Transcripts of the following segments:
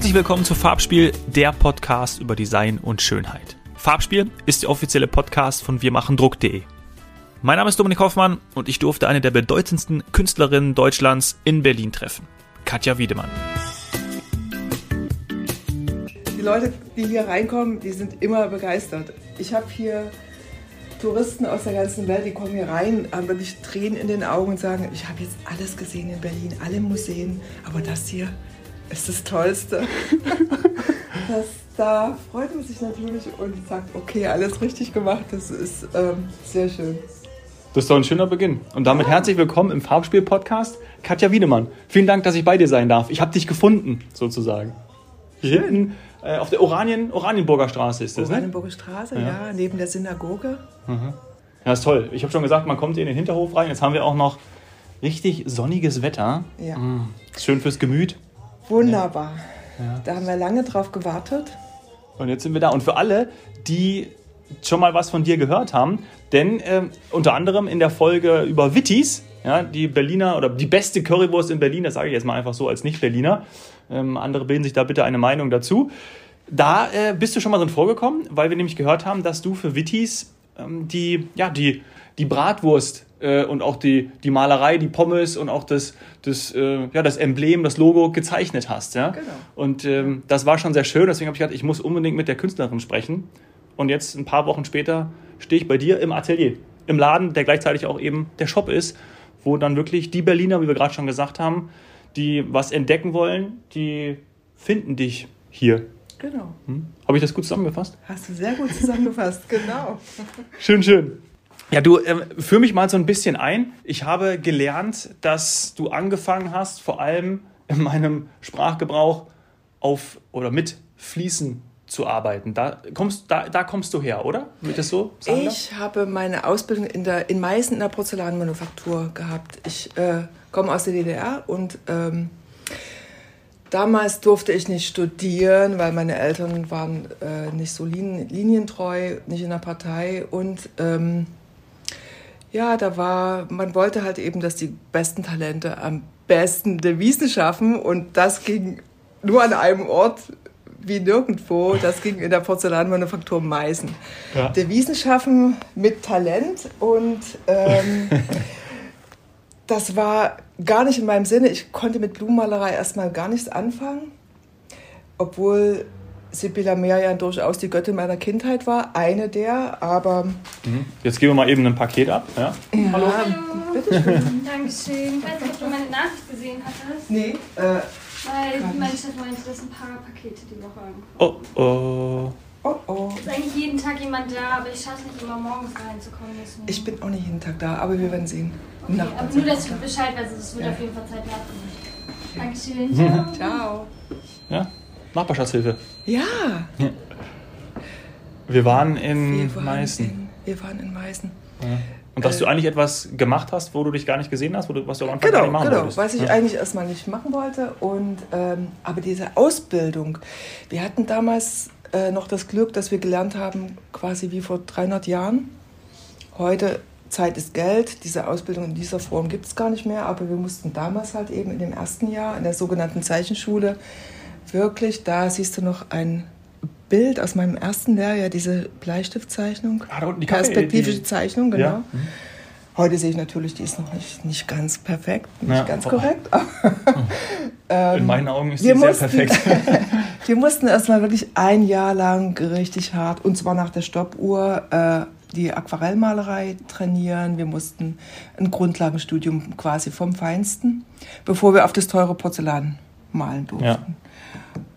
Herzlich willkommen zu Farbspiel, der Podcast über Design und Schönheit. Farbspiel ist der offizielle Podcast von wirmachendruck.de. Mein Name ist Dominik Hoffmann und ich durfte eine der bedeutendsten Künstlerinnen Deutschlands in Berlin treffen, Katja Wiedemann. Die Leute, die hier reinkommen, die sind immer begeistert. Ich habe hier Touristen aus der ganzen Welt, die kommen hier rein, haben wirklich Tränen in den Augen und sagen, ich habe jetzt alles gesehen in Berlin, alle Museen, aber das hier ist das Tollste. das, da freut man sich natürlich und sagt, okay, alles richtig gemacht, das ist ähm, sehr schön. Das ist doch ein schöner Beginn. Und damit ja. herzlich willkommen im Farbspiel-Podcast, Katja Wiedemann. Vielen Dank, dass ich bei dir sein darf. Ich habe dich gefunden, sozusagen. Hier hinten äh, auf der Oranien, Oranienburger Straße ist das, ne? Oranienburger Straße, ja. ja. neben der Synagoge. Mhm. Ja, ist toll. Ich habe schon gesagt, man kommt hier in den Hinterhof rein. Jetzt haben wir auch noch richtig sonniges Wetter. Ja. Mhm. Schön fürs Gemüt. Wunderbar. Ja. Da haben wir lange drauf gewartet. Und jetzt sind wir da. Und für alle, die schon mal was von dir gehört haben, denn äh, unter anderem in der Folge über Wittis, ja, die Berliner oder die beste Currywurst in Berlin, das sage ich jetzt mal einfach so als Nicht-Berliner, ähm, andere bilden sich da bitte eine Meinung dazu. Da äh, bist du schon mal drin vorgekommen, weil wir nämlich gehört haben, dass du für Wittis ähm, die, ja, die, die Bratwurst äh, und auch die, die Malerei, die Pommes und auch das, das, äh, ja, das Emblem, das Logo gezeichnet hast. Ja? Genau. Und ähm, das war schon sehr schön, deswegen habe ich gedacht, ich muss unbedingt mit der Künstlerin sprechen. Und jetzt, ein paar Wochen später, stehe ich bei dir im Atelier, im Laden, der gleichzeitig auch eben der Shop ist, wo dann wirklich die Berliner, wie wir gerade schon gesagt haben, die was entdecken wollen, die finden dich hier. Genau. Hm? Habe ich das gut zusammengefasst? Hast du sehr gut zusammengefasst, genau. schön, schön. Ja, du, äh, führ mich mal so ein bisschen ein. Ich habe gelernt, dass du angefangen hast, vor allem in meinem Sprachgebrauch auf oder mit Fließen zu arbeiten. Da kommst, da, da kommst du her, oder? Wird das so sagen Ich habe meine Ausbildung in, der, in Meißen in der Porzellanmanufaktur gehabt. Ich äh, komme aus der DDR und ähm, damals durfte ich nicht studieren, weil meine Eltern waren äh, nicht so lin linientreu, nicht in der Partei und ähm, ja, da war, man wollte halt eben, dass die besten Talente am besten Devisen schaffen und das ging nur an einem Ort wie nirgendwo. Das ging in der Porzellanmanufaktur Meißen. Ja. Devisen schaffen mit Talent und ähm, das war gar nicht in meinem Sinne. Ich konnte mit Blumenmalerei erstmal gar nichts anfangen, obwohl Sibylla Merian durchaus die Göttin meiner Kindheit war, eine der, aber... Mhm. Jetzt geben wir mal eben ein Paket ab. Ja? ja Hallo. Hallo. Bitte schön. Dankeschön. Ich weiß nicht, ob du meine Nachricht gesehen hattest. Nee, äh, Weil mein Chef meinte, dass ein paar Pakete die Woche ankommen. Oh, oh. Oh, oh. Ist eigentlich jeden Tag jemand da, aber ich schaffe es nicht immer morgens reinzukommen. Deswegen. Ich bin auch nicht jeden Tag da, aber wir werden sehen. Okay, aber nur, dass du Bescheid weißt, es wird ja. auf jeden Fall Zeit werden. Dankeschön. Ciao. Ciao. Ja, Nachbarschaftshilfe. Ja. Wir waren in wir Meißen. In, wir waren in Meißen. Ja. Und dass äh, du eigentlich etwas gemacht hast, wo du dich gar nicht gesehen hast, wo du, was du am Anfang genau, nicht machen genau, wolltest. was ich ja. eigentlich erstmal nicht machen wollte. Und, ähm, aber diese Ausbildung, wir hatten damals äh, noch das Glück, dass wir gelernt haben, quasi wie vor 300 Jahren. Heute Zeit ist Geld. Diese Ausbildung in dieser Form gibt es gar nicht mehr, aber wir mussten damals halt eben in dem ersten Jahr in der sogenannten Zeichenschule wirklich, da siehst du noch ein Bild aus meinem ersten Lehrjahr, diese Bleistiftzeichnung, ah, die perspektivische die, Zeichnung, genau. Ja. Mhm. Heute sehe ich natürlich, die ist noch nicht, nicht ganz perfekt, nicht ja, ganz korrekt. ähm, In meinen Augen ist sie sehr perfekt. wir mussten erstmal wirklich ein Jahr lang richtig hart, und zwar nach der Stoppuhr, äh, die Aquarellmalerei trainieren. Wir mussten ein Grundlagenstudium quasi vom Feinsten, bevor wir auf das teure Porzellan malen durften. Ja.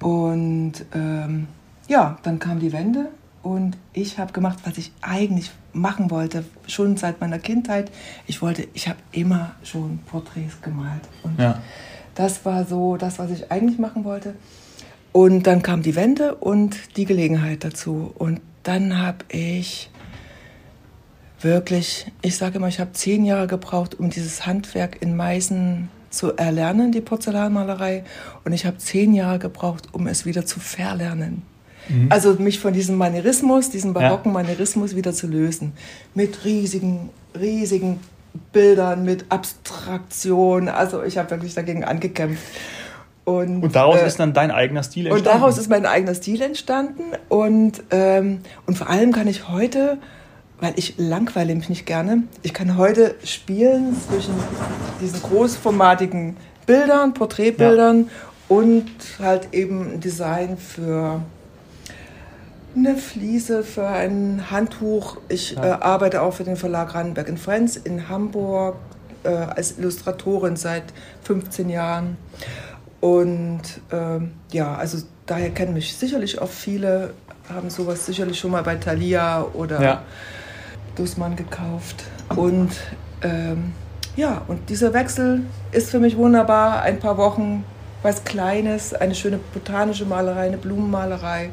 Und ähm, ja, dann kam die Wende und ich habe gemacht, was ich eigentlich machen wollte, schon seit meiner Kindheit. Ich wollte, ich habe immer schon Porträts gemalt. Und ja. das war so das, was ich eigentlich machen wollte. Und dann kam die Wende und die Gelegenheit dazu. Und dann habe ich wirklich, ich sage immer, ich habe zehn Jahre gebraucht, um dieses Handwerk in Meißen zu erlernen, die Porzellanmalerei. Und ich habe zehn Jahre gebraucht, um es wieder zu verlernen. Mhm. Also mich von diesem Manierismus, diesem barocken ja. Manierismus wieder zu lösen. Mit riesigen, riesigen Bildern, mit Abstraktion. Also ich habe wirklich dagegen angekämpft. Und, Und daraus äh, ist dann dein eigener Stil und entstanden. daraus ist mein eigener Stil entstanden. Und, ähm, und vor allem kann ich heute, weil ich langweile mich nicht gerne, ich kann heute spielen zwischen diesen großformatigen Bildern, Porträtbildern und halt eben ein Design für eine Fliese, für ein Handtuch. Ich äh, arbeite auch für den Verlag Rannenberg Friends in Hamburg äh, als Illustratorin seit 15 Jahren. Und ähm, ja, also daher kennen mich sicherlich auch viele, haben sowas sicherlich schon mal bei Thalia oder Ja. Dussmann gekauft. Und ähm, ja, und dieser Wechsel ist für mich wunderbar. Ein paar Wochen was Kleines, eine schöne botanische Malerei, eine Blumenmalerei.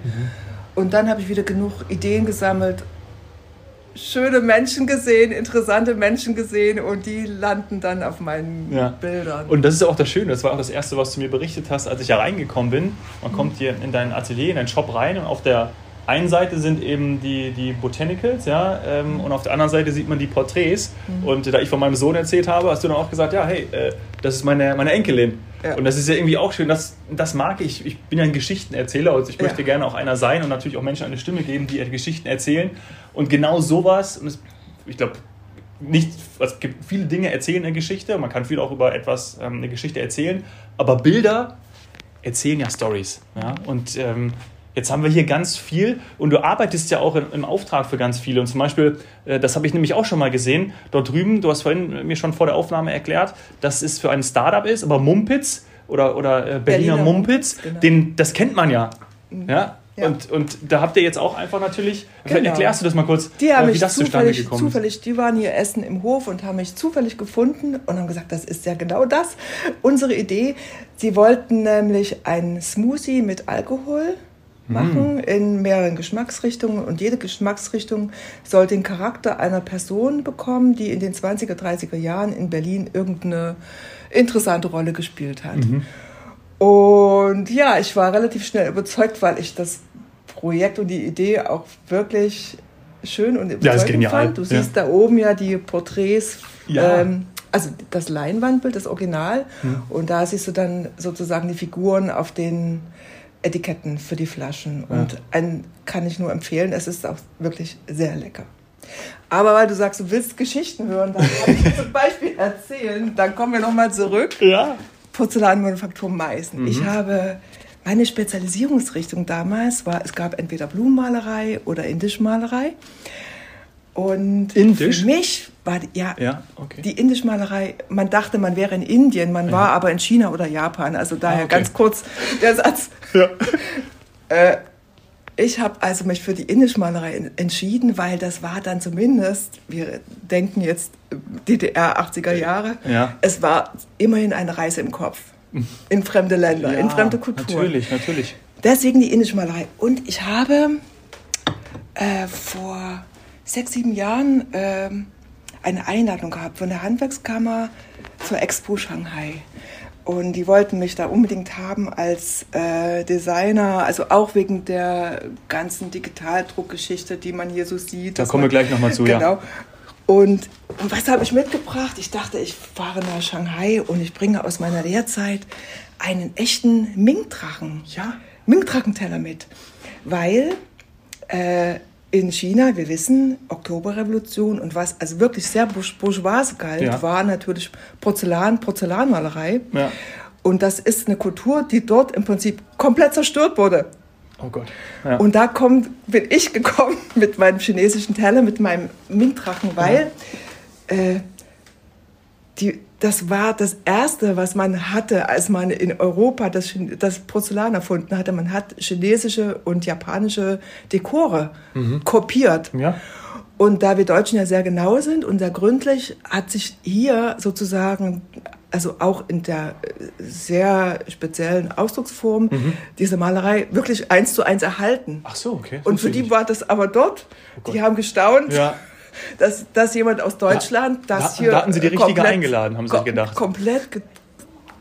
Und dann habe ich wieder genug Ideen gesammelt, schöne Menschen gesehen, interessante Menschen gesehen und die landen dann auf meinen Ja. Bildern. Und das ist ja auch das Schöne, das war auch das Erste, was du mir berichtet hast, als ich da reingekommen bin. Man kommt hier in dein Atelier, in deinen Shop rein und auf der einen Seite sind eben die, die Botanicals, ja, ähm, und auf der anderen Seite sieht man die Porträts. Und da ich von meinem Sohn erzählt habe, hast du dann auch gesagt, ja, hey, äh, das ist meine, meine Enkelin. Ja. Und das ist ja irgendwie auch schön, das, das mag ich. Ich bin ja ein Geschichtenerzähler und ich Ja. möchte gerne auch einer sein und natürlich auch Menschen eine Stimme geben, die Geschichten erzählen. Und genau sowas, und es, ich glaube, nicht, es gibt viele Dinge erzählen in der Geschichte, man kann viel auch über etwas, ähm, eine Geschichte erzählen, aber Bilder erzählen ja Stories. Ja? Und ähm, jetzt haben wir hier ganz viel und du arbeitest ja auch im, Auftrag für ganz viele. Und zum Beispiel, äh, das habe ich nämlich auch schon mal gesehen, dort drüben, du hast vorhin mir schon vor der Aufnahme erklärt, dass es für ein Startup ist, aber Mumpitz oder, oder äh, Berliner, Berliner Mumpitz, genau. den, das kennt man ja. Ja? Ja. Und, und da habt ihr jetzt auch einfach natürlich, Genau. erklärst du das mal kurz, Die haben äh, wie mich das zustande gekommen ist? zufällig, die waren hier essen im Hof und haben mich zufällig gefunden und haben gesagt, das ist ja genau das, unsere Idee. Sie wollten nämlich einen Smoothie mit Alkohol machen in mehreren Geschmacksrichtungen und jede Geschmacksrichtung soll den Charakter einer Person bekommen, die in den 20er, 30er Jahren in Berlin irgendeine interessante Rolle gespielt hat. Und ja, ich war relativ schnell überzeugt, weil ich das Projekt und die Idee auch wirklich schön und Ja, überzeugend genial. fand. Du Ja. siehst da oben ja die Porträts, Ja. ähm, also das Leinwandbild, das Original. Hm. Und da siehst du dann sozusagen die Figuren auf den Etiketten für die Flaschen. Und ein kann ich nur empfehlen, es ist auch wirklich sehr lecker. Aber weil du sagst, du willst Geschichten hören, dann kann ich zum Beispiel erzählen. Dann kommen wir nochmal zurück. Ja. Porzellanmanufaktur Meißen. Mhm. Ich habe meine Spezialisierungsrichtung damals war, es gab entweder Blumenmalerei oder Indischmalerei. Und Indisch? für mich war die, ja, Ja, okay. die Indischmalerei, man dachte, man wäre in Indien, man war aber in China oder Japan. Also daher Ah, okay. ganz kurz der Satz. Ja. Äh, ich habe also mich für die Indischmalerei en- entschieden, weil das war dann zumindest, wir denken jetzt äh, DDR 80er Jahre, Ja. es war immerhin eine Reise im Kopf. In fremde Länder, in Ja, fremde Kulturen. Natürlich, natürlich. Deswegen die Indischmalerei. Und ich habe äh, vor sechs, sieben Jahren ähm, eine Einladung gehabt von der Handwerkskammer zur Expo Shanghai. Und die wollten mich da unbedingt haben als äh, Designer, also auch wegen der ganzen Digitaldruckgeschichte, die man hier so sieht. Da kommen wir gleich noch mal zu, ja. Genau. Und, und was habe ich mitgebracht? Ich dachte, ich fahre nach Shanghai und ich bringe aus meiner Lehrzeit einen echten Ming-Drachen. Ja. Ming-Drachenteller mit. Weil äh, in China, wir wissen, Oktoberrevolution und was also wirklich sehr bourge- bourgeois galt, Ja. war natürlich Porzellan, Porzellanmalerei. Ja. Und das ist eine Kultur, die dort im Prinzip komplett zerstört wurde. Oh Gott. Ja. Und da kommt, bin ich gekommen mit meinem chinesischen Teller, mit meinem Ming-Drachen, weil äh, die, das war das Erste, was man hatte, als man in Europa das, das Porzellan erfunden hatte. Man hat chinesische und japanische Dekore kopiert. ja. Und da wir Deutschen ja sehr genau sind und sehr gründlich, hat sich hier sozusagen, also auch in der äh, sehr speziellen Ausdrucksform, diese Malerei wirklich eins zu eins erhalten. Ach so, okay. Und für die war das aber dort. Gott. die haben gestaunt, Ja. Dass, dass jemand aus Deutschland Da- das da- hier. da hatten sie die Richtige eingeladen, haben sie sich gedacht. Komplett,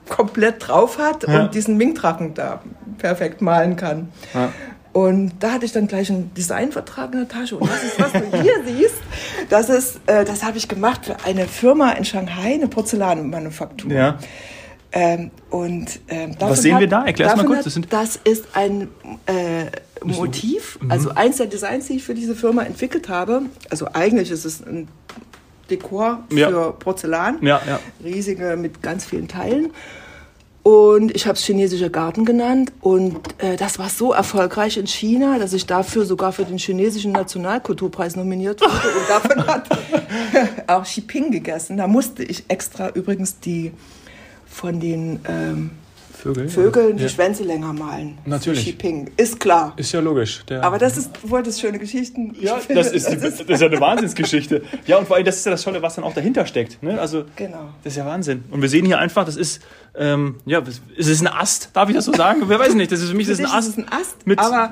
komplett drauf hat Ja. und diesen Ming-Drachen da perfekt malen kann. Ja. Und da hatte ich dann gleich einen Designvertrag in der Tasche. Und das ist, was du hier siehst, das ist, äh, das habe ich gemacht für eine Firma in Shanghai, eine Porzellanmanufaktur. Ja. Ähm, und, ähm, Was sehen wir da? Erklär's mal davon kurz. Hat, Das das, ist ein äh, Motiv, Mhm. also eins der Designs, die ich für diese Firma entwickelt habe. Also eigentlich ist es ein Dekor für Ja. Porzellan, Ja, ja. riesige mit ganz vielen Teilen. Und ich habe es chinesischer Garten genannt. Und äh, das war so erfolgreich in China, dass ich dafür sogar für den chinesischen Nationalkulturpreis nominiert wurde. Und davon hat auch Xi Jinping gegessen. Da musste ich extra übrigens die von den ähm, Vögel. Vögeln die Ja. Schwänze länger malen. Natürlich. Xi Jinping. Ist klar. Ist ja logisch. Der Aber das ist, du wolltest schöne Geschichten. ja, finde, das ist, die, das ist ja eine Wahnsinnsgeschichte. Ja, und vor allem, das ist ja das Tolle, was dann auch dahinter steckt. Ne? Also, Genau. das ist ja Wahnsinn. Und wir sehen hier einfach, das ist, ähm, ja, es ist ein Ast, darf ich das so sagen? Wer weiß nicht, das ist für mich das Für ist ein Ast. ist ein Ast, mit- aber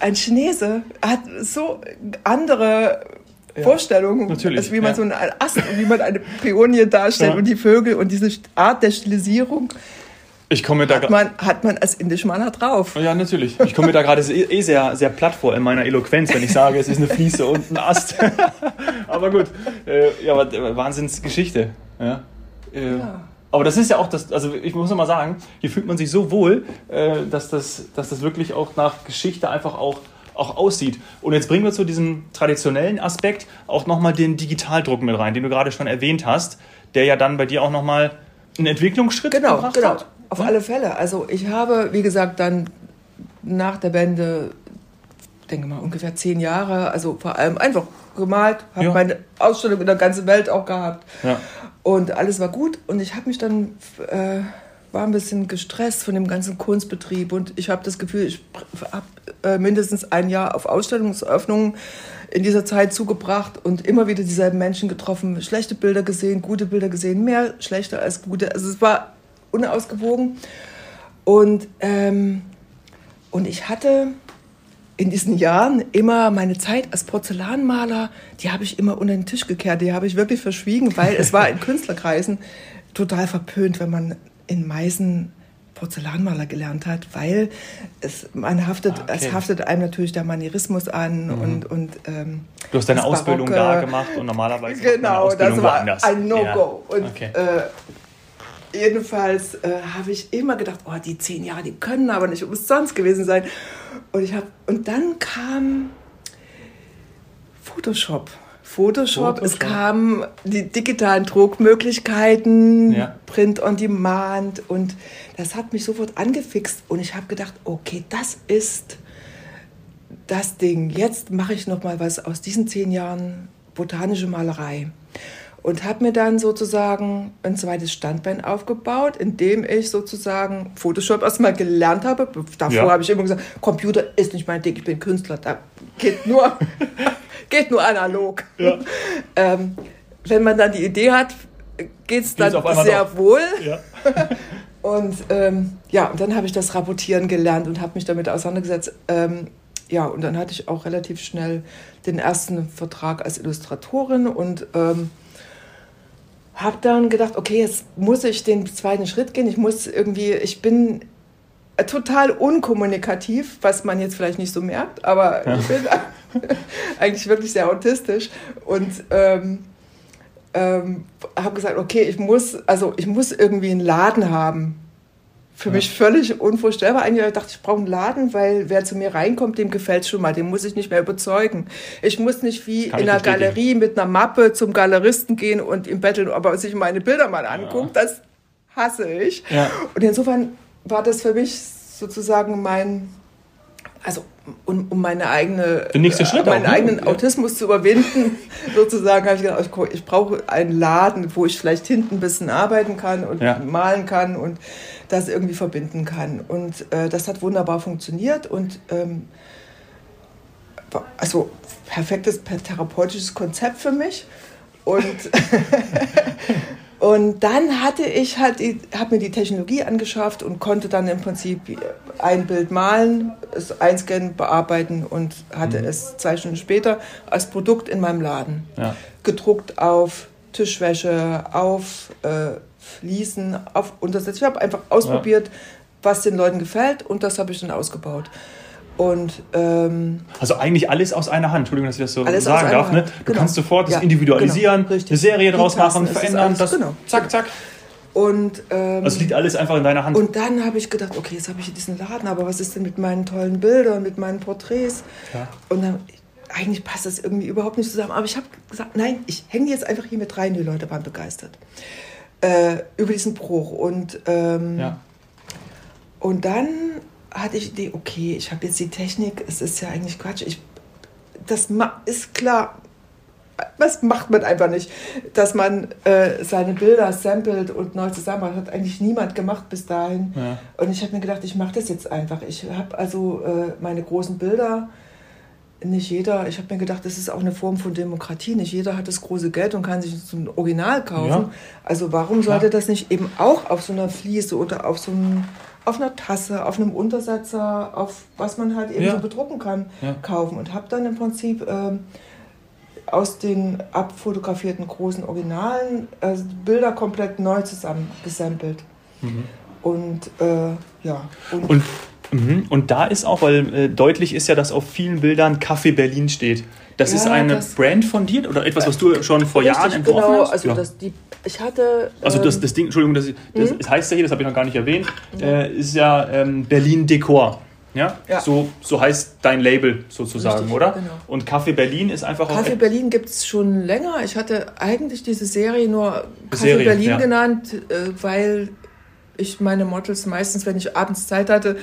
ein Chinese hat so andere Vorstellungen, natürlich, als wie man ja. so einen Ast und wie man eine Pionie darstellt Ja. und die Vögel und diese Art der Stilisierung Ich komme da hat man, hat man als Indischmaler drauf. Ja, natürlich. Ich komme mir da gerade eh eh sehr, sehr platt vor in meiner Eloquenz, wenn ich sage, es ist eine Fliese und ein Ast. aber gut. Äh, ja, aber äh, Wahnsinnsgeschichte. Ja. Äh, Ja. Aber das ist ja auch das, also ich muss noch mal sagen, hier fühlt man sich so wohl, äh, dass, das, dass das wirklich auch nach Geschichte einfach auch, auch aussieht. Und jetzt bringen wir zu diesem traditionellen Aspekt auch nochmal den Digitaldruck mit rein, den du gerade schon erwähnt hast, der ja dann bei dir auch nochmal einen Entwicklungsschritt Genau, gebracht genau. hat. Auf alle Fälle. Also ich habe, wie gesagt, dann nach der Wende, denke mal, ungefähr zehn Jahre, also vor allem einfach gemalt, habe Ja. meine Ausstellung in der ganzen Welt auch gehabt. Ja. Und alles war gut. Und ich habe mich dann, äh, war ein bisschen gestresst von dem ganzen Kunstbetrieb. Und ich habe das Gefühl, ich habe äh, mindestens ein Jahr auf Ausstellungseröffnungen in dieser Zeit zugebracht und immer wieder dieselben Menschen getroffen, schlechte Bilder gesehen, gute Bilder gesehen, mehr schlechte als gute. Also es war unausgewogen. Und, ähm, und ich hatte in diesen Jahren immer meine Zeit als Porzellanmaler, die habe ich immer unter den Tisch gekehrt, die habe ich wirklich verschwiegen, weil es war in Künstlerkreisen total verpönt, wenn man in Meißen Porzellanmaler gelernt hat, weil es, man haftet, Ah, okay. es haftet einem natürlich der Manierismus an und, und ähm, Du hast deine Ausbildung Barocke. da gemacht und normalerweise Genau, Ausbildung das war woanders. ein No-Go. Ja. Und Okay. äh, jedenfalls äh, habe ich immer gedacht, oh, die zehn Jahre, die können aber nicht umsonst gewesen sein. Und, ich hab, und dann kam Photoshop. Photoshop, es Photoshop. kamen die digitalen Druckmöglichkeiten, Ja. Print on Demand und das hat mich sofort angefixt und ich habe gedacht, okay, das ist das Ding. Jetzt mache ich noch mal was aus diesen zehn Jahren botanische Malerei und habe mir dann sozusagen ein zweites Standbein aufgebaut, indem ich sozusagen Photoshop erstmal gelernt habe. Davor Ja. habe ich immer gesagt, Computer ist nicht mein Ding, ich bin Künstler, da geht nur, geht nur analog. Ja. Ähm, wenn man dann die Idee hat, geht es dann sehr doch. wohl. Ja. Und ähm, ja, und dann habe ich das Rapportieren gelernt und habe mich damit auseinandergesetzt. Ähm, ja, und dann hatte ich auch relativ schnell den ersten Vertrag als Illustratorin und ähm, habe dann gedacht, okay, jetzt muss ich den zweiten Schritt gehen. Ich muss irgendwie, ich bin total unkommunikativ, was man jetzt vielleicht nicht so merkt, aber ich bin eigentlich wirklich sehr autistisch und ähm, ähm, habe gesagt, okay, ich muss, also ich muss irgendwie einen Laden haben. Für mich völlig unvorstellbar. Eigentlich dachte ich, ich brauche einen Laden, weil wer zu mir reinkommt, dem gefällt schon mal. Den muss ich nicht mehr überzeugen. Ich muss nicht wie Kann in einer. Galerie mit einer Mappe zum Galeristen gehen und ihm betteln, ob er sich meine Bilder mal anguckt. Das hasse ich. Ja. Und insofern war das für mich sozusagen mein, also um, um meine eigene, Der nächste Schritt meinen auch, ne? eigenen Ja. Autismus zu überwinden, sozusagen, habe ich gedacht, ich, brauche einen Laden, wo ich vielleicht hinten ein bisschen arbeiten kann und Ja. malen kann und das irgendwie verbinden kann. Und äh, das hat wunderbar funktioniert und ähm, also perfektes therapeutisches Konzept für mich. Und Und dann hatte ich halt, habe mir die Technologie angeschafft und konnte dann im Prinzip ein Bild malen, es einscannen, bearbeiten und hatte es zwei Stunden später als Produkt in meinem Laden. Ja. Gedruckt auf Tischwäsche, auf äh, Fliesen, auf Untersetzer. Ich habe einfach ausprobiert, was den Leuten gefällt und das habe ich dann ausgebaut. Und ähm, Also eigentlich alles aus einer Hand. Entschuldigung, dass ich das so sagen darf. Ne? Du Genau. kannst sofort das Ja, individualisieren, genau, eine Serie draus machen, verändern, das genau. zack, zack. Und, ähm, Also liegt alles einfach in deiner Hand. und dann habe ich gedacht, okay, jetzt habe ich diesen Laden, aber was ist denn mit meinen tollen Bildern, mit meinen Porträts? Ja. Und dann, eigentlich passt das irgendwie überhaupt nicht zusammen. Aber ich habe gesagt, nein, ich hänge jetzt einfach hier mit rein. Die Leute waren begeistert äh, über diesen Bruch. Und, ähm, ja. und dann hatte ich die Idee, okay, ich habe jetzt die Technik, es ist ja eigentlich Quatsch. Ich, das ist klar, das macht man einfach nicht, dass man äh, seine Bilder samplet und neu zusammenbaut. Hat eigentlich niemand gemacht bis dahin. Ja. Und ich habe mir gedacht, ich mache das jetzt einfach. Ich habe also äh, meine großen Bilder. Nicht jeder, ich habe mir gedacht, das ist auch eine Form von Demokratie. Nicht jeder hat das große Geld und kann sich so ein Original kaufen. Ja. Also warum sollte Ja. das nicht eben auch auf so einer Fliese oder auf so einem, auf einer Tasse, auf einem Untersetzer, auf was man halt eben Ja. so bedrucken kann, Ja. kaufen? Und habe dann im Prinzip ähm, aus den abfotografierten großen Originalen äh, Bilder komplett neu zusammengesampelt. Und äh, ja, und, Und, mhm. Und da ist auch, weil äh, deutlich ist ja, dass auf vielen Bildern Café Berlin steht. Das Ja, ist eine das- Brand von dir oder etwas, was du schon vor Jahren Richtig, entworfen genau, hast? also ja. das, die, ich hatte. also das, ähm, das Ding, Entschuldigung, das, das, Mhm. heißt ja hier, das habe ich noch gar nicht erwähnt, äh, ist ja ähm, Berlin Dekor. Ja? Ja. So, so heißt dein Label sozusagen, Richtig, oder? genau. Und Café Berlin ist einfach auch Café Berlin gibt es schon länger. Ich hatte eigentlich diese Serie nur Café Serie, Berlin ja. genannt, äh, weil ich meine Models meistens, wenn ich abends Zeit hatte,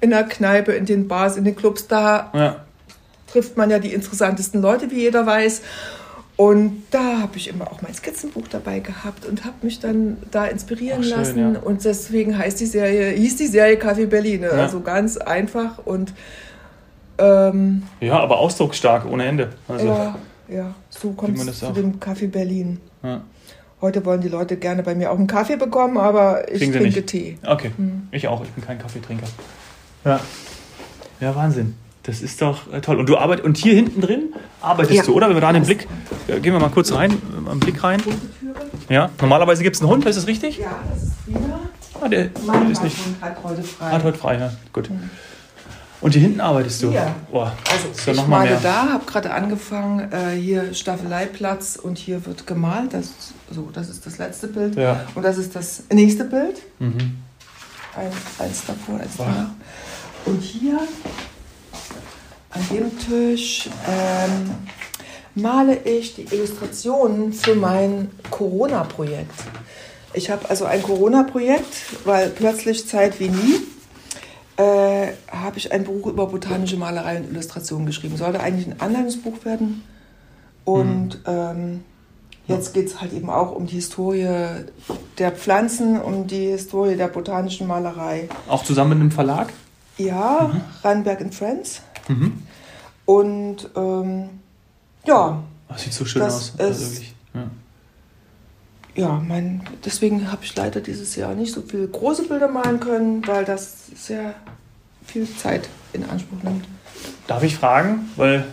in der Kneipe, in den Bars, in den Clubs, da ja. trifft man ja die interessantesten Leute, wie jeder weiß. Und da habe ich immer auch mein Skizzenbuch dabei gehabt und habe mich dann da inspirieren schön, lassen. ja. Und deswegen heißt die Serie, hieß die Serie Café Berlin. Ja. Also ganz einfach und ähm, ja, aber ausdrucksstark ohne Ende. Also, ja, ja, so kommt es zu dem Café Berlin. ja. Heute wollen die Leute gerne bei mir auch einen Kaffee bekommen, aber ich trinke nicht. Tee. Okay, Mhm. ich auch. Ich bin kein Kaffeetrinker. Ja. Ja, Wahnsinn. Das ist doch äh, toll. Und du arbeitest und hier hinten drin arbeitest Ja. du, oder? Wenn wir da einen Blick, äh, gehen wir mal kurz rein, äh, mal einen Blick rein. Ja, normalerweise gibt es einen Hund, ist das richtig? Ja, das ist wieder. Ah, der Mein ist nicht. Hat heute frei. Hat heute frei, ja. Gut. Und hier hinten arbeitest du. Ja. Boah, Also ist ja ich male mehr. da, habe gerade angefangen, äh, hier Staffeleiplatz und hier wird gemalt. Das, so, das ist das letzte Bild. Ja. Und das ist das nächste Bild. Mhm. Ein, eins davor, eins danach. Und hier an dem Tisch ähm, male ich die Illustrationen für mein Corona-Projekt. Ich habe also ein Corona-Projekt, weil plötzlich Zeit wie nie äh, habe ich ein Buch über botanische Malerei und Illustration geschrieben. Sollte eigentlich ein Anleitungsbuch werden. Und ähm, jetzt geht es halt eben auch um die Historie der Pflanzen, um die Historie der botanischen Malerei. Auch zusammen mit einem Verlag? Ja, Rheinberg and Friends. Mhm. Und ähm, ja, Das sieht so schön aus. Also ist- wirklich. Ja. ja, mein, deswegen habe ich leider dieses Jahr nicht so viele große Bilder malen können, weil das sehr viel Zeit in Anspruch nimmt. Darf ich fragen? Weil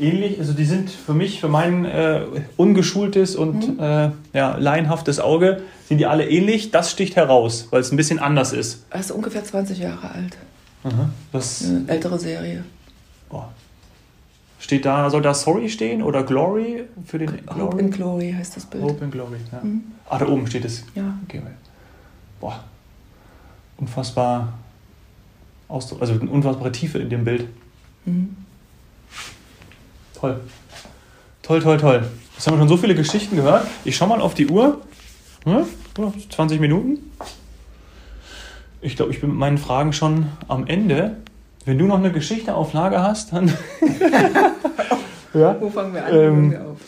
ähnlich, also die sind für mich, für mein äh, ungeschultes und äh, ja, laienhaftes Auge, sind die alle ähnlich. Das sticht heraus, weil es ein bisschen anders ist. Er ist ungefähr 20 Jahre alt. Aha. Was Eine ältere Serie. oh. steht da? Soll da Sorry stehen oder Glory für den Hope in Glory heißt das Bild. Hope and Glory. Ja. Mhm. Ah, da oben steht es. Ja. Okay, boah, unfassbar Ausdruck, also eine unfassbare Tiefe in dem Bild. Mhm. Toll. Toll, toll, toll. Jetzt haben wir schon so viele Geschichten gehört. Ich schau mal auf die Uhr. Ja, 20 Minuten. Ich glaube, ich bin mit meinen Fragen schon am Ende. Wenn du noch eine Geschichte auf Lager hast, dann. ja. Wo fangen wir an? Ähm, Wo hören wir auf?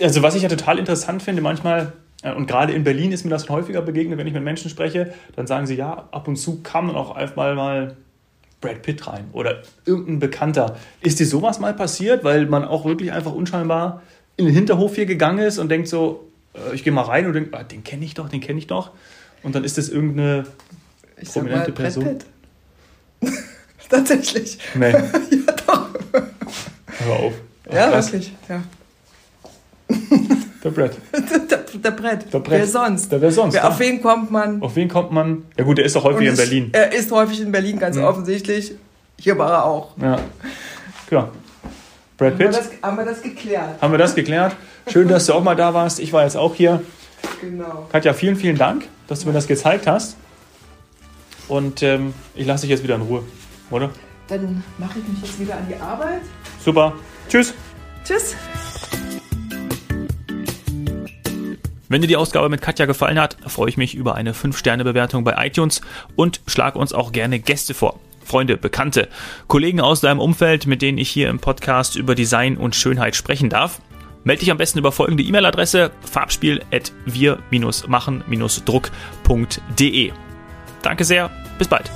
Also was ich ja total interessant finde, manchmal, äh, und gerade in Berlin ist mir das häufiger begegnet, wenn ich mit Menschen spreche, dann sagen sie, ja, ab und zu kam dann auch einfach mal Brad Pitt rein oder irgendein Bekannter. Ist dir sowas mal passiert, weil man auch wirklich einfach unscheinbar in den Hinterhof hier gegangen ist und denkt so, äh, ich gehe mal rein und denke, ah, den kenne ich doch, den kenne ich doch. Und dann ist das irgendeine Ich sag mal prominente Brad Person. Pitt. Tatsächlich. Nee, Ja, doch. hör auf. Ach, Ja, krass. wirklich. Ja. Der Brad. Der, der Brett. Der Brett. Wer sonst? Der wer sonst? Wer, ja. auf wen kommt man? auf wen kommt man? Ja gut, der ist doch häufig in ist- Berlin. Er ist häufig in Berlin, ganz Mhm. offensichtlich. Hier war er auch. Ja. Klar. Brad Haben wir, Pitt. das, haben wir das geklärt? Haben wir das geklärt? Schön, dass du auch mal da warst. Ich war jetzt auch hier. Genau. Katja, vielen, vielen Dank, dass du mir das gezeigt hast. Und ähm, ich lasse dich jetzt wieder in Ruhe, oder? Dann mache ich mich jetzt wieder an die Arbeit. Super. Tschüss. Tschüss. Wenn dir die Ausgabe mit Katja gefallen hat, freue ich mich über eine 5-Sterne-Bewertung bei iTunes und schlag uns auch gerne Gäste vor. Freunde, Bekannte, Kollegen aus deinem Umfeld, mit denen ich hier im Podcast über Design und Schönheit sprechen darf. Melde dich am besten über folgende E-Mail-Adresse farbspiel.wir-machen-druck.de. Danke sehr, bis bald.